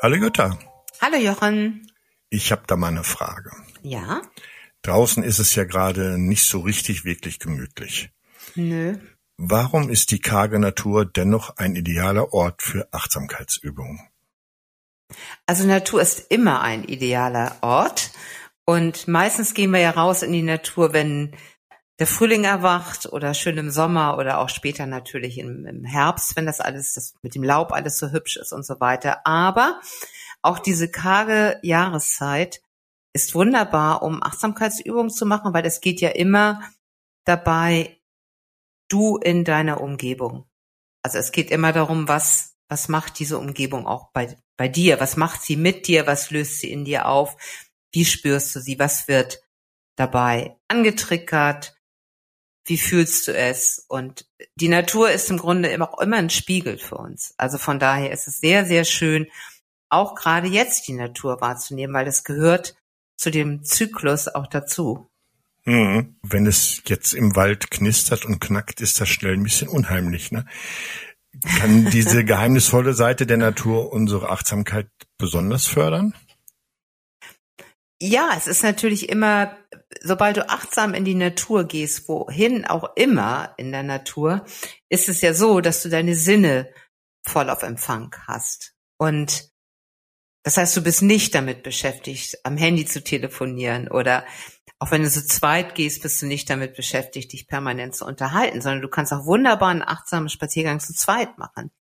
Hallo Jutta. Hallo Jochen. Ich habe da mal eine Frage. Ja? Draußen ist es ja gerade nicht so richtig wirklich gemütlich. Nö. Warum ist die karge Natur dennoch ein idealer Ort für Achtsamkeitsübungen? Also Natur ist immer ein idealer Ort. Und meistens gehen wir ja raus in die Natur, wenn der Frühling erwacht oder schön im Sommer oder auch später natürlich im, im, Herbst, wenn das alles, das mit dem Laub alles so hübsch ist und so weiter. Aber auch diese karge Jahreszeit ist wunderbar, um Achtsamkeitsübungen zu machen, weil es geht ja immer dabei, du in deiner Umgebung. Also es geht immer darum, was, was macht diese Umgebung auch bei, bei dir? Was macht sie mit dir? Was löst sie in dir auf? Wie spürst du sie? Was wird dabei angetriggert? Wie fühlst du es? Und die Natur ist im Grunde immer, auch immer ein Spiegel für uns. Also von daher ist es sehr, sehr schön, auch gerade jetzt die Natur wahrzunehmen, weil es gehört zu dem Zyklus auch dazu. Mhm. Wenn es jetzt im Wald knistert und knackt, ist das schnell ein bisschen unheimlich. Ne? Kann diese geheimnisvolle Seite der Natur unsere Achtsamkeit besonders fördern? Ja, es ist natürlich immer, sobald du achtsam in die Natur gehst, wohin auch immer in der Natur, ist es ja so, dass du deine Sinne voll auf Empfang hast. Und das heißt, du bist nicht damit beschäftigt, am Handy zu telefonieren oder auch wenn du zu zweit gehst, bist du nicht damit beschäftigt, dich permanent zu unterhalten, sondern du kannst auch wunderbar einen achtsamen Spaziergang zu zweit machen.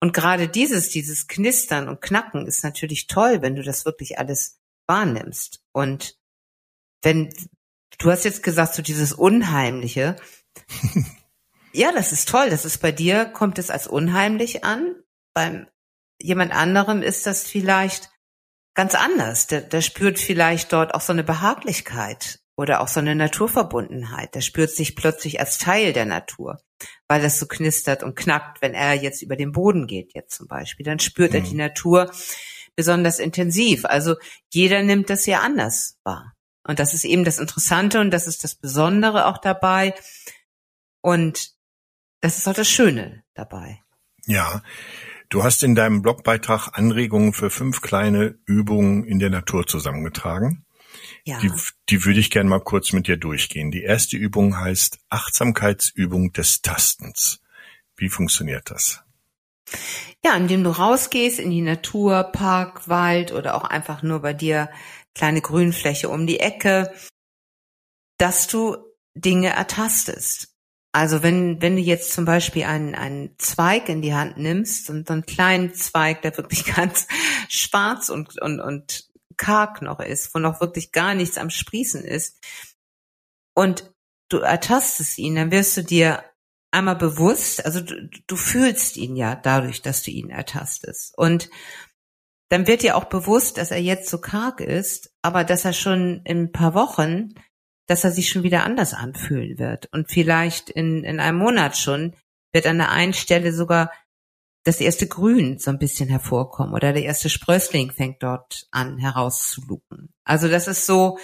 Und gerade dieses, dieses Knistern und Knacken ist natürlich toll, wenn du das wirklich alles wahrnimmst. Und wenn, du hast jetzt gesagt, so dieses Unheimliche. ja, das ist toll. Das ist bei dir, kommt es als unheimlich an. Beim jemand anderem ist das vielleicht ganz anders. Der, der spürt vielleicht dort auch so eine Behaglichkeit oder auch so eine Naturverbundenheit. Der spürt sich plötzlich als Teil der Natur, weil das so knistert und knackt, wenn er jetzt über den Boden geht, jetzt zum Beispiel. Dann spürt mhm. er die Natur besonders intensiv. Also jeder nimmt das ja anders wahr. Und das ist eben das Interessante und das ist das Besondere auch dabei. Und das ist auch das Schöne dabei. Ja. Du hast in deinem Blogbeitrag Anregungen für fünf kleine Übungen in der Natur zusammengetragen. Ja. Die, die würde ich gerne mal kurz mit dir durchgehen. Die erste Übung heißt Achtsamkeitsübung des Tastens. Wie funktioniert das? Ja, indem du rausgehst in die Natur, Park, Wald oder auch einfach nur bei dir kleine Grünfläche um die Ecke, dass du Dinge ertastest. Also wenn, wenn du jetzt zum Beispiel einen, einen Zweig in die Hand nimmst und so einen kleinen Zweig, der wirklich ganz schwarz und, und, und karg noch ist, wo noch wirklich gar nichts am Sprießen ist, und du ertastest ihn, dann wirst du dir einmal bewusst, also du, du fühlst ihn ja dadurch, dass du ihn ertastest. Und dann wird dir auch bewusst, dass er jetzt so karg ist, aber dass er schon in ein paar Wochen, dass er sich schon wieder anders anfühlen wird. Und vielleicht in, in einem Monat schon wird an der einen Stelle sogar das erste Grün so ein bisschen hervorkommen oder der erste Sprössling fängt dort an herauszulupen. Also das ist so,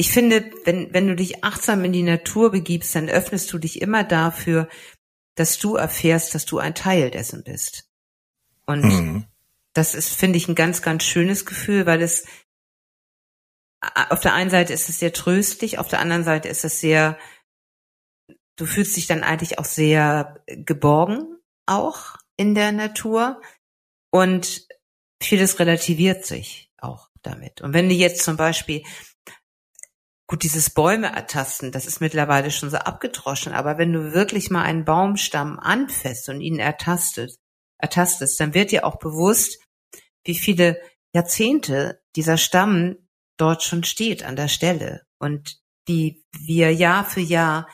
ich finde, wenn, wenn du dich achtsam in die Natur begibst, dann öffnest du dich immer dafür, dass du erfährst, dass du ein Teil dessen bist. Und mhm. das ist, finde ich, ein ganz, ganz schönes Gefühl, weil es auf der einen Seite ist es sehr tröstlich, auf der anderen Seite ist es sehr, du fühlst dich dann eigentlich auch sehr geborgen, auch in der Natur. Und vieles relativiert sich auch damit. Und wenn du jetzt zum Beispiel Gut, dieses Bäume ertasten, das ist mittlerweile schon so abgedroschen, aber wenn du wirklich mal einen Baumstamm anfasst und ihn ertastet, ertastest, dann wird dir auch bewusst, wie viele Jahrzehnte dieser Stamm dort schon steht an der Stelle und wie, er Jahr für Jahr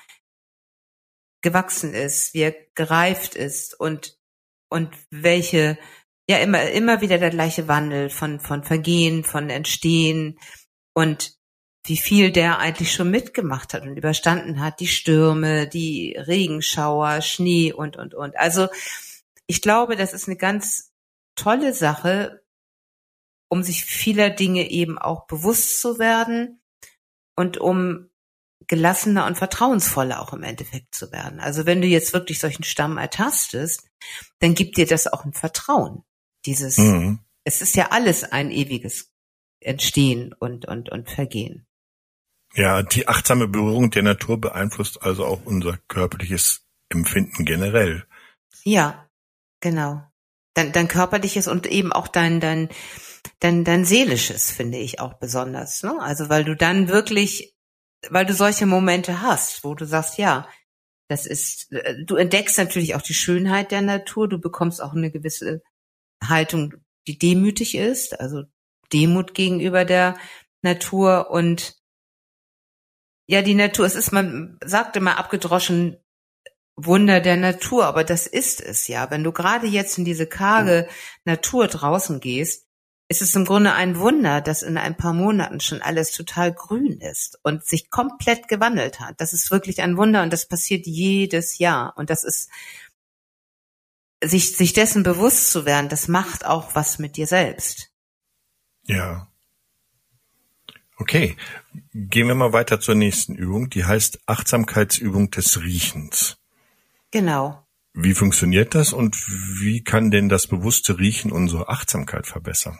gewachsen ist, wie er gereift ist und, und welche, ja, immer, immer wieder der gleiche Wandel von, von Vergehen, von Entstehen und wie viel der eigentlich schon mitgemacht hat und überstanden hat, die Stürme, die Regenschauer, Schnee und, und, und. Also ich glaube, das ist eine ganz tolle Sache, um sich vieler Dinge eben auch bewusst zu werden und um gelassener und vertrauensvoller auch im Endeffekt zu werden. Also wenn du jetzt wirklich solchen Stamm ertastest, dann gibt dir das auch ein Vertrauen. Dieses, mhm. es ist ja alles ein ewiges Entstehen und, und, und Vergehen. Ja, die achtsame Berührung der Natur beeinflusst also auch unser körperliches Empfinden generell. Ja, genau. Dein, dein körperliches und eben auch dein, dein, dein, dein seelisches finde ich auch besonders. Ne? Also weil du dann wirklich, weil du solche Momente hast, wo du sagst, ja, das ist, äh, du entdeckst natürlich auch die Schönheit der Natur, du bekommst auch eine gewisse Haltung, die demütig ist, also Demut gegenüber der Natur und ja, die Natur, es ist, man sagt immer abgedroschen, Wunder der Natur, aber das ist es ja. Wenn du gerade jetzt in diese karge Natur draußen gehst, ist es im Grunde ein Wunder, dass in ein paar Monaten schon alles total grün ist und sich komplett gewandelt hat. Das ist wirklich ein Wunder und das passiert jedes Jahr. Und das ist, sich, sich dessen bewusst zu werden, das macht auch was mit dir selbst. Ja. Okay, gehen wir mal weiter zur nächsten Übung. Die heißt Achtsamkeitsübung des Riechens. Genau. Wie funktioniert das und wie kann denn das bewusste Riechen unsere Achtsamkeit verbessern?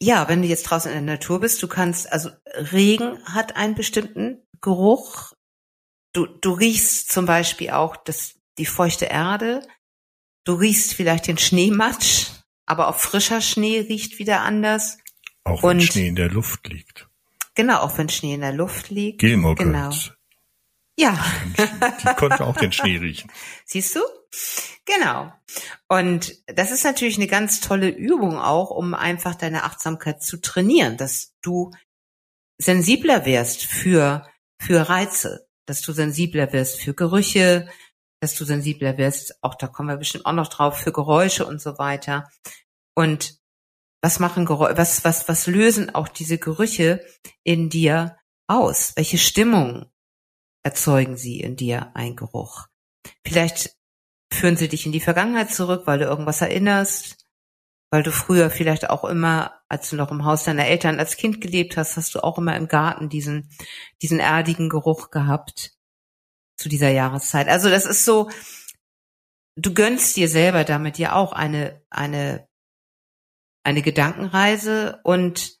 Ja, wenn du jetzt draußen in der Natur bist, du kannst, also Regen hat einen bestimmten Geruch. Du, du riechst zum Beispiel auch das, die feuchte Erde. Du riechst vielleicht den Schneematsch, aber auch frischer Schnee riecht wieder anders. Auch wenn Und, Schnee in der Luft liegt. Genau, auch wenn Schnee in der Luft liegt. Gilmore genau. Ja. Die konnte auch den Schnee riechen. Siehst du? Genau. Und das ist natürlich eine ganz tolle Übung auch, um einfach deine Achtsamkeit zu trainieren, dass du sensibler wirst für, für Reize, dass du sensibler wirst für Gerüche, dass du sensibler wirst, auch da kommen wir bestimmt auch noch drauf, für Geräusche und so weiter. Und was machen Geräusche, was, was, was lösen auch diese Gerüche in dir aus? Welche Stimmung erzeugen sie in dir ein Geruch? Vielleicht führen sie dich in die Vergangenheit zurück, weil du irgendwas erinnerst, weil du früher vielleicht auch immer, als du noch im Haus deiner Eltern als Kind gelebt hast, hast du auch immer im Garten diesen, diesen erdigen Geruch gehabt zu dieser Jahreszeit. Also das ist so, du gönnst dir selber damit ja auch eine, eine, eine Gedankenreise und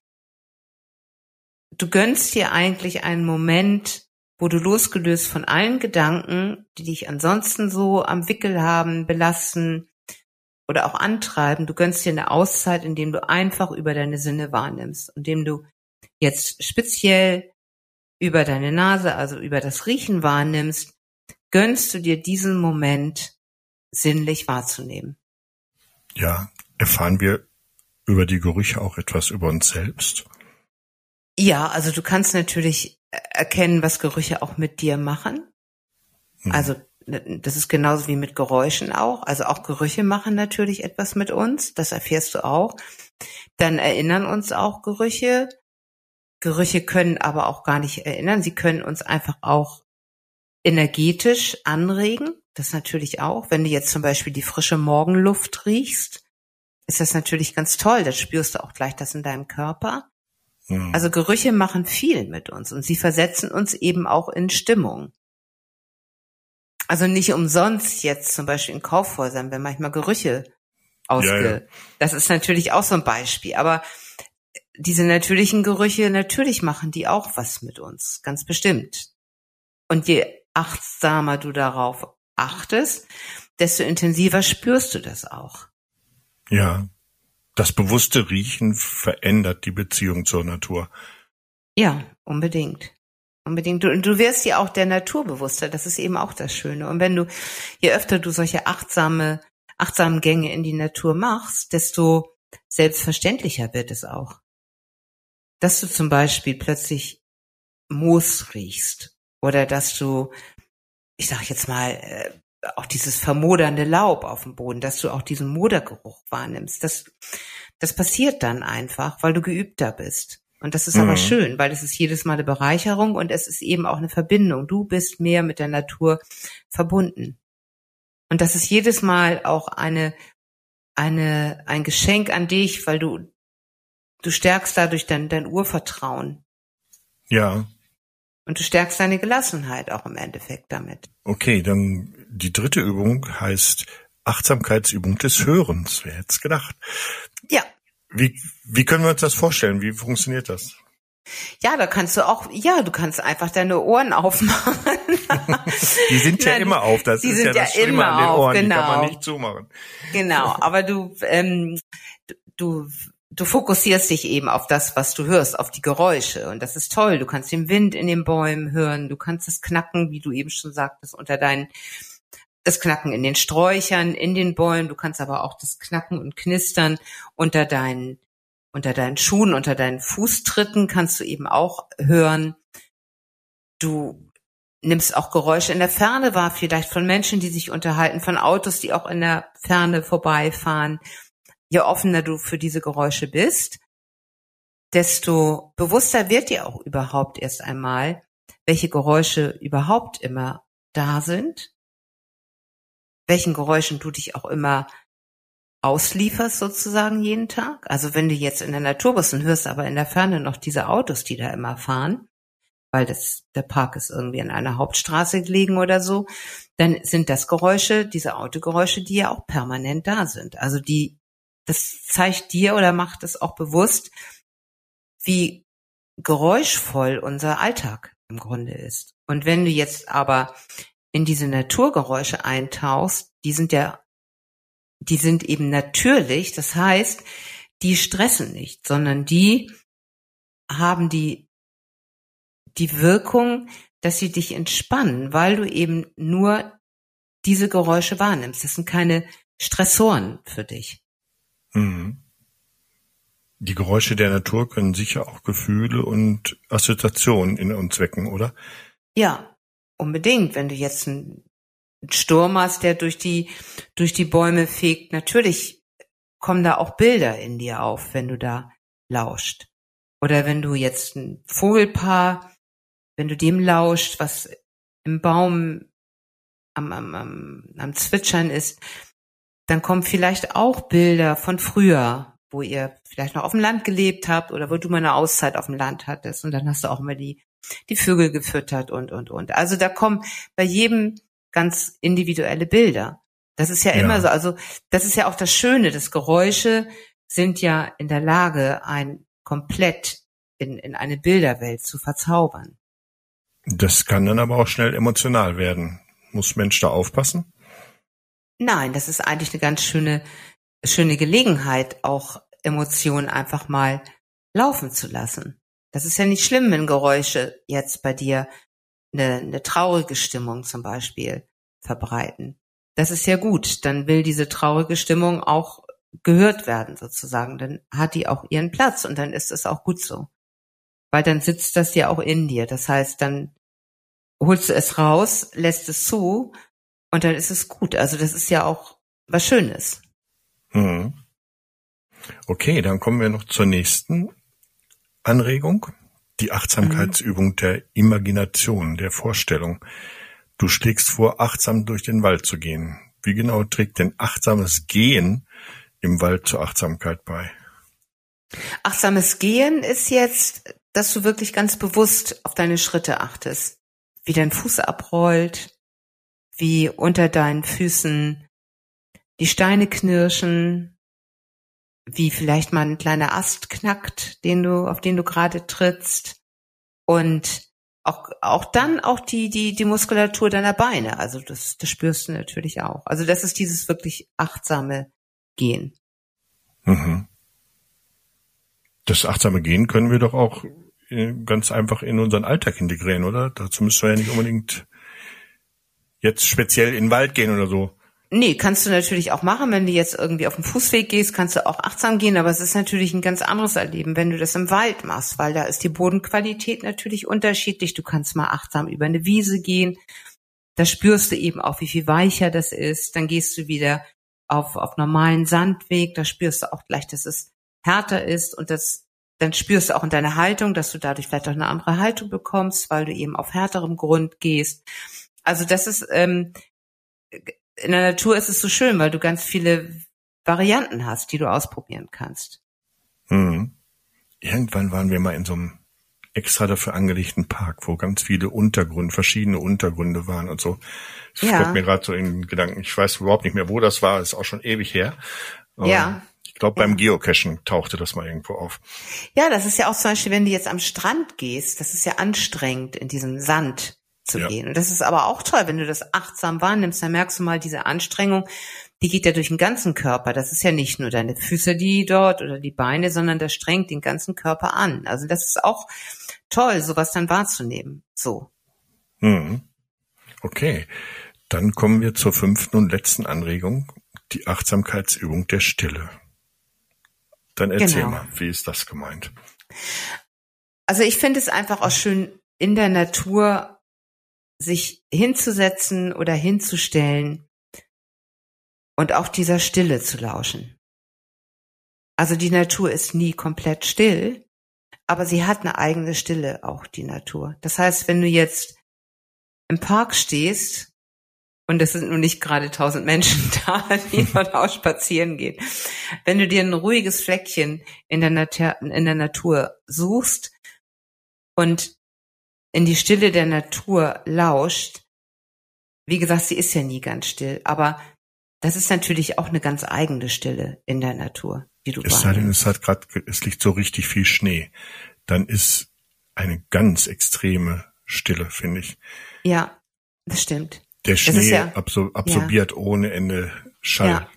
du gönnst dir eigentlich einen Moment, wo du losgelöst von allen Gedanken, die dich ansonsten so am Wickel haben, belasten oder auch antreiben, du gönnst dir eine Auszeit, indem du einfach über deine Sinne wahrnimmst, indem du jetzt speziell über deine Nase, also über das Riechen wahrnimmst, gönnst du dir diesen Moment sinnlich wahrzunehmen. Ja, erfahren wir über die Gerüche auch etwas über uns selbst? Ja, also du kannst natürlich erkennen, was Gerüche auch mit dir machen. Mhm. Also das ist genauso wie mit Geräuschen auch. Also auch Gerüche machen natürlich etwas mit uns. Das erfährst du auch. Dann erinnern uns auch Gerüche. Gerüche können aber auch gar nicht erinnern. Sie können uns einfach auch energetisch anregen. Das natürlich auch. Wenn du jetzt zum Beispiel die frische Morgenluft riechst, ist das natürlich ganz toll. Da spürst du auch gleich das in deinem Körper. Mhm. Also Gerüche machen viel mit uns und sie versetzen uns eben auch in Stimmung. Also nicht umsonst jetzt zum Beispiel in Kaufhäusern, wenn manchmal Gerüche ausge. Ja, ja. Das ist natürlich auch so ein Beispiel. Aber diese natürlichen Gerüche, natürlich machen die auch was mit uns, ganz bestimmt. Und je achtsamer du darauf achtest, desto intensiver spürst du das auch. Ja, das bewusste Riechen verändert die Beziehung zur Natur. Ja, unbedingt. Unbedingt. Und du wirst ja auch der Natur bewusster. Das ist eben auch das Schöne. Und wenn du, je öfter du solche achtsame, achtsamen Gänge in die Natur machst, desto selbstverständlicher wird es auch. Dass du zum Beispiel plötzlich Moos riechst oder dass du, ich sag jetzt mal, äh, auch dieses vermodernde Laub auf dem Boden, dass du auch diesen Modergeruch wahrnimmst. Das, das passiert dann einfach, weil du geübter bist. Und das ist mhm. aber schön, weil es ist jedes Mal eine Bereicherung und es ist eben auch eine Verbindung. Du bist mehr mit der Natur verbunden. Und das ist jedes Mal auch eine, eine, ein Geschenk an dich, weil du, du stärkst dadurch dein, dein Urvertrauen. Ja. Und du stärkst deine Gelassenheit auch im Endeffekt damit. Okay, dann die dritte Übung heißt Achtsamkeitsübung des Hörens. Wer hätte es gedacht? Ja. Wie, wie können wir uns das vorstellen? Wie funktioniert das? Ja, da kannst du auch, ja, du kannst einfach deine Ohren aufmachen. die sind ja Nein, immer auf, das ist ja das ja Schlimme an den Ohren, genau. die kann man genau. nicht zumachen. Genau, aber du, ähm, du, du fokussierst dich eben auf das, was du hörst, auf die Geräusche und das ist toll. Du kannst den Wind in den Bäumen hören, du kannst das Knacken, wie du eben schon sagtest, unter deinen das Knacken in den Sträuchern, in den Bäumen, du kannst aber auch das Knacken und Knistern unter deinen unter deinen Schuhen, unter deinen Fußtritten kannst du eben auch hören. Du nimmst auch Geräusche in der Ferne wahr, vielleicht von Menschen, die sich unterhalten, von Autos, die auch in der Ferne vorbeifahren. Je offener du für diese Geräusche bist, desto bewusster wird dir auch überhaupt erst einmal, welche Geräusche überhaupt immer da sind, welchen Geräuschen du dich auch immer auslieferst sozusagen jeden Tag. Also wenn du jetzt in der Natur bist und hörst aber in der Ferne noch diese Autos, die da immer fahren, weil das, der Park ist irgendwie an einer Hauptstraße gelegen oder so, dann sind das Geräusche, diese Autogeräusche, die ja auch permanent da sind. Also die, das zeigt dir oder macht es auch bewusst, wie geräuschvoll unser Alltag im Grunde ist. Und wenn du jetzt aber in diese Naturgeräusche eintauchst, die sind ja die sind eben natürlich, das heißt, die stressen nicht, sondern die haben die, die Wirkung, dass sie dich entspannen, weil du eben nur diese Geräusche wahrnimmst. Das sind keine Stressoren für dich. Mhm. Die Geräusche der Natur können sicher auch Gefühle und Assoziationen in uns wecken, oder? Ja, unbedingt. Wenn du jetzt ein Sturm hast, der durch die, durch die Bäume fegt, natürlich kommen da auch Bilder in dir auf, wenn du da lauscht. Oder wenn du jetzt ein Vogelpaar, wenn du dem lauscht, was im Baum am, am, am, am Zwitschern ist, dann kommen vielleicht auch Bilder von früher, wo ihr vielleicht noch auf dem Land gelebt habt oder wo du mal eine Auszeit auf dem Land hattest und dann hast du auch mal die, die Vögel gefüttert und, und, und. Also da kommen bei jedem ganz individuelle Bilder. Das ist ja, ja immer so. Also das ist ja auch das Schöne. Das Geräusche sind ja in der Lage, ein komplett in, in eine Bilderwelt zu verzaubern. Das kann dann aber auch schnell emotional werden. Muss Mensch da aufpassen? Nein, das ist eigentlich eine ganz schöne, schöne Gelegenheit, auch Emotionen einfach mal laufen zu lassen. Das ist ja nicht schlimm, wenn Geräusche jetzt bei dir eine, eine traurige Stimmung zum Beispiel verbreiten. Das ist ja gut. Dann will diese traurige Stimmung auch gehört werden sozusagen. Dann hat die auch ihren Platz und dann ist es auch gut so. Weil dann sitzt das ja auch in dir. Das heißt, dann holst du es raus, lässt es zu und dann ist es gut. Also das ist ja auch was Schönes. Hm. Okay, dann kommen wir noch zur nächsten Anregung die Achtsamkeitsübung mhm. der Imagination, der Vorstellung. Du schlägst vor, achtsam durch den Wald zu gehen. Wie genau trägt denn achtsames Gehen im Wald zur Achtsamkeit bei? Achtsames Gehen ist jetzt, dass du wirklich ganz bewusst auf deine Schritte achtest. Wie dein Fuß abrollt, wie unter deinen Füßen die Steine knirschen, wie vielleicht mal ein kleiner Ast knackt, den du, auf den du gerade trittst. Und auch, auch dann auch die, die, die Muskulatur deiner Beine. Also das, das spürst du natürlich auch. Also das ist dieses wirklich achtsame Gehen. Mhm. Das achtsame Gehen können wir doch auch äh, ganz einfach in unseren Alltag integrieren, oder? Dazu müssen wir ja nicht unbedingt jetzt speziell in den Wald gehen oder so. Nee, kannst du natürlich auch machen. Wenn du jetzt irgendwie auf dem Fußweg gehst, kannst du auch achtsam gehen, aber es ist natürlich ein ganz anderes Erleben, wenn du das im Wald machst, weil da ist die Bodenqualität natürlich unterschiedlich. Du kannst mal achtsam über eine Wiese gehen. Da spürst du eben auch, wie viel weicher das ist. Dann gehst du wieder auf, auf normalen Sandweg. Da spürst du auch gleich, dass es härter ist und das, dann spürst du auch in deiner Haltung, dass du dadurch vielleicht auch eine andere Haltung bekommst, weil du eben auf härterem Grund gehst. Also das ist ähm, in der Natur ist es so schön, weil du ganz viele Varianten hast, die du ausprobieren kannst. Mhm. Irgendwann waren wir mal in so einem extra dafür angelegten Park, wo ganz viele Untergründe, verschiedene Untergründe waren und so. Das ja. mir gerade so in Gedanken. Ich weiß überhaupt nicht mehr, wo das war. ist auch schon ewig her. Aber ja. Ich glaube, beim Geocachen tauchte das mal irgendwo auf. Ja, das ist ja auch zum Beispiel, wenn du jetzt am Strand gehst, das ist ja anstrengend, in diesem Sand zu ja. gehen. Und das ist aber auch toll, wenn du das achtsam wahrnimmst, dann merkst du mal diese Anstrengung, die geht ja durch den ganzen Körper. Das ist ja nicht nur deine Füße, die dort oder die Beine, sondern das strengt den ganzen Körper an. Also das ist auch toll, sowas dann wahrzunehmen. So. Hm. Okay. Dann kommen wir zur fünften und letzten Anregung, die Achtsamkeitsübung der Stille. Dann erzähl genau. mal, wie ist das gemeint? Also ich finde es einfach auch schön, in der Natur sich hinzusetzen oder hinzustellen und auch dieser Stille zu lauschen. Also die Natur ist nie komplett still, aber sie hat eine eigene Stille, auch die Natur. Das heißt, wenn du jetzt im Park stehst und es sind nun nicht gerade tausend Menschen da, die dort auch spazieren gehen. Wenn du dir ein ruhiges Fleckchen in der, Natur, in der Natur suchst und in die Stille der Natur lauscht, wie gesagt, sie ist ja nie ganz still, aber das ist natürlich auch eine ganz eigene Stille in der Natur, die du Es sei denn, es hat gerade, es liegt so richtig viel Schnee. Dann ist eine ganz extreme Stille, finde ich. Ja, das stimmt. Der Schnee ja, absorbiert ja. ohne Ende Schall. Ja,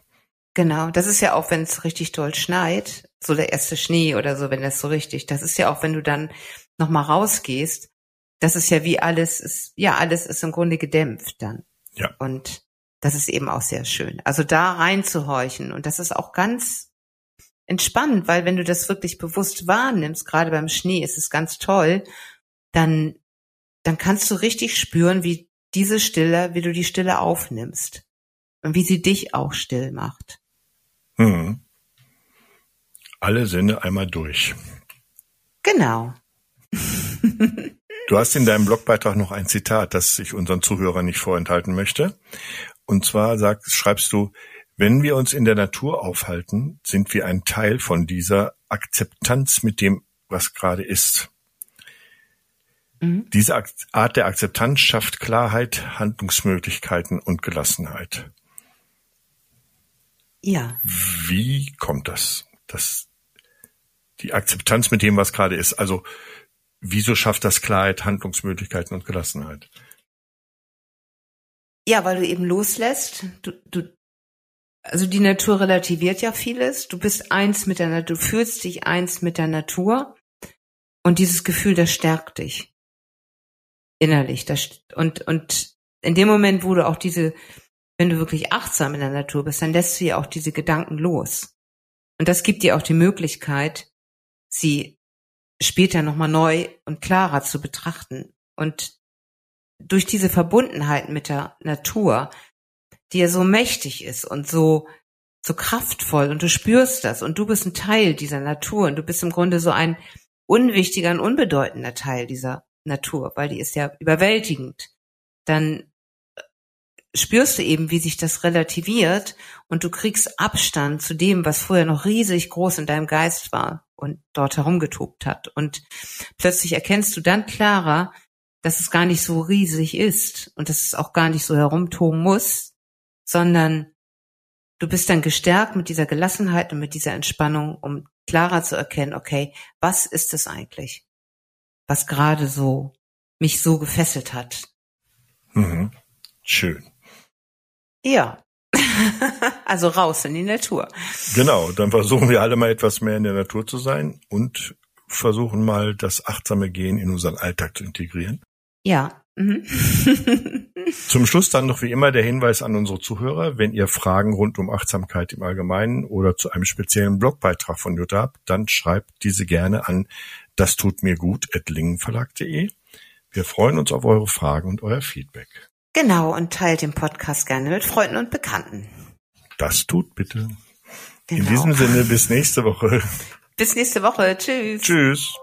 genau. Das ist ja auch, wenn es richtig doll schneit, so der erste Schnee oder so, wenn das so richtig, das ist ja auch, wenn du dann nochmal rausgehst, das ist ja wie alles ist, ja, alles ist im Grunde gedämpft dann. Ja. Und das ist eben auch sehr schön. Also da reinzuhorchen und das ist auch ganz entspannend, weil wenn du das wirklich bewusst wahrnimmst, gerade beim Schnee ist es ganz toll, dann, dann kannst du richtig spüren, wie diese Stille, wie du die Stille aufnimmst und wie sie dich auch still macht. Hm. Alle Sinne einmal durch. Genau. du hast in deinem Blogbeitrag noch ein Zitat, das ich unseren Zuhörern nicht vorenthalten möchte. Und zwar sagst, schreibst du, wenn wir uns in der Natur aufhalten, sind wir ein Teil von dieser Akzeptanz mit dem, was gerade ist. Mhm. Diese Art der Akzeptanz schafft Klarheit, Handlungsmöglichkeiten und Gelassenheit. Ja. Wie kommt das? Das die Akzeptanz mit dem, was gerade ist. Also wieso schafft das Klarheit, Handlungsmöglichkeiten und Gelassenheit? Ja, weil du eben loslässt. Du, du, also die Natur relativiert ja vieles. Du bist eins mit der Natur, du fühlst dich eins mit der Natur. Und dieses Gefühl, das stärkt dich innerlich. Das, und, und in dem Moment, wo du auch diese, wenn du wirklich achtsam in der Natur bist, dann lässt du ja auch diese Gedanken los. Und das gibt dir auch die Möglichkeit, sie später nochmal neu und klarer zu betrachten. Und durch diese Verbundenheit mit der Natur, die ja so mächtig ist und so, so kraftvoll und du spürst das und du bist ein Teil dieser Natur und du bist im Grunde so ein unwichtiger und unbedeutender Teil dieser Natur, weil die ist ja überwältigend, dann äh, spürst du eben, wie sich das relativiert und du kriegst Abstand zu dem, was vorher noch riesig groß in deinem Geist war und dort herumgetobt hat. Und plötzlich erkennst du dann klarer, dass es gar nicht so riesig ist und dass es auch gar nicht so herumtoben muss, sondern du bist dann gestärkt mit dieser Gelassenheit und mit dieser Entspannung, um klarer zu erkennen, okay, was ist es eigentlich? was gerade so mich so gefesselt hat. Mhm. Schön. Ja. also raus in die Natur. Genau, dann versuchen wir alle mal etwas mehr in der Natur zu sein und versuchen mal das achtsame Gehen in unseren Alltag zu integrieren. Ja. Mhm. Zum Schluss dann noch wie immer der Hinweis an unsere Zuhörer, wenn ihr Fragen rund um Achtsamkeit im Allgemeinen oder zu einem speziellen Blogbeitrag von Jutta habt, dann schreibt diese gerne an das tut mir gut at lingenverlag.de. Wir freuen uns auf eure Fragen und euer Feedback. Genau, und teilt den Podcast gerne mit Freunden und Bekannten. Das tut bitte. Genau. In diesem Sinne, bis nächste Woche. Bis nächste Woche. Tschüss. Tschüss.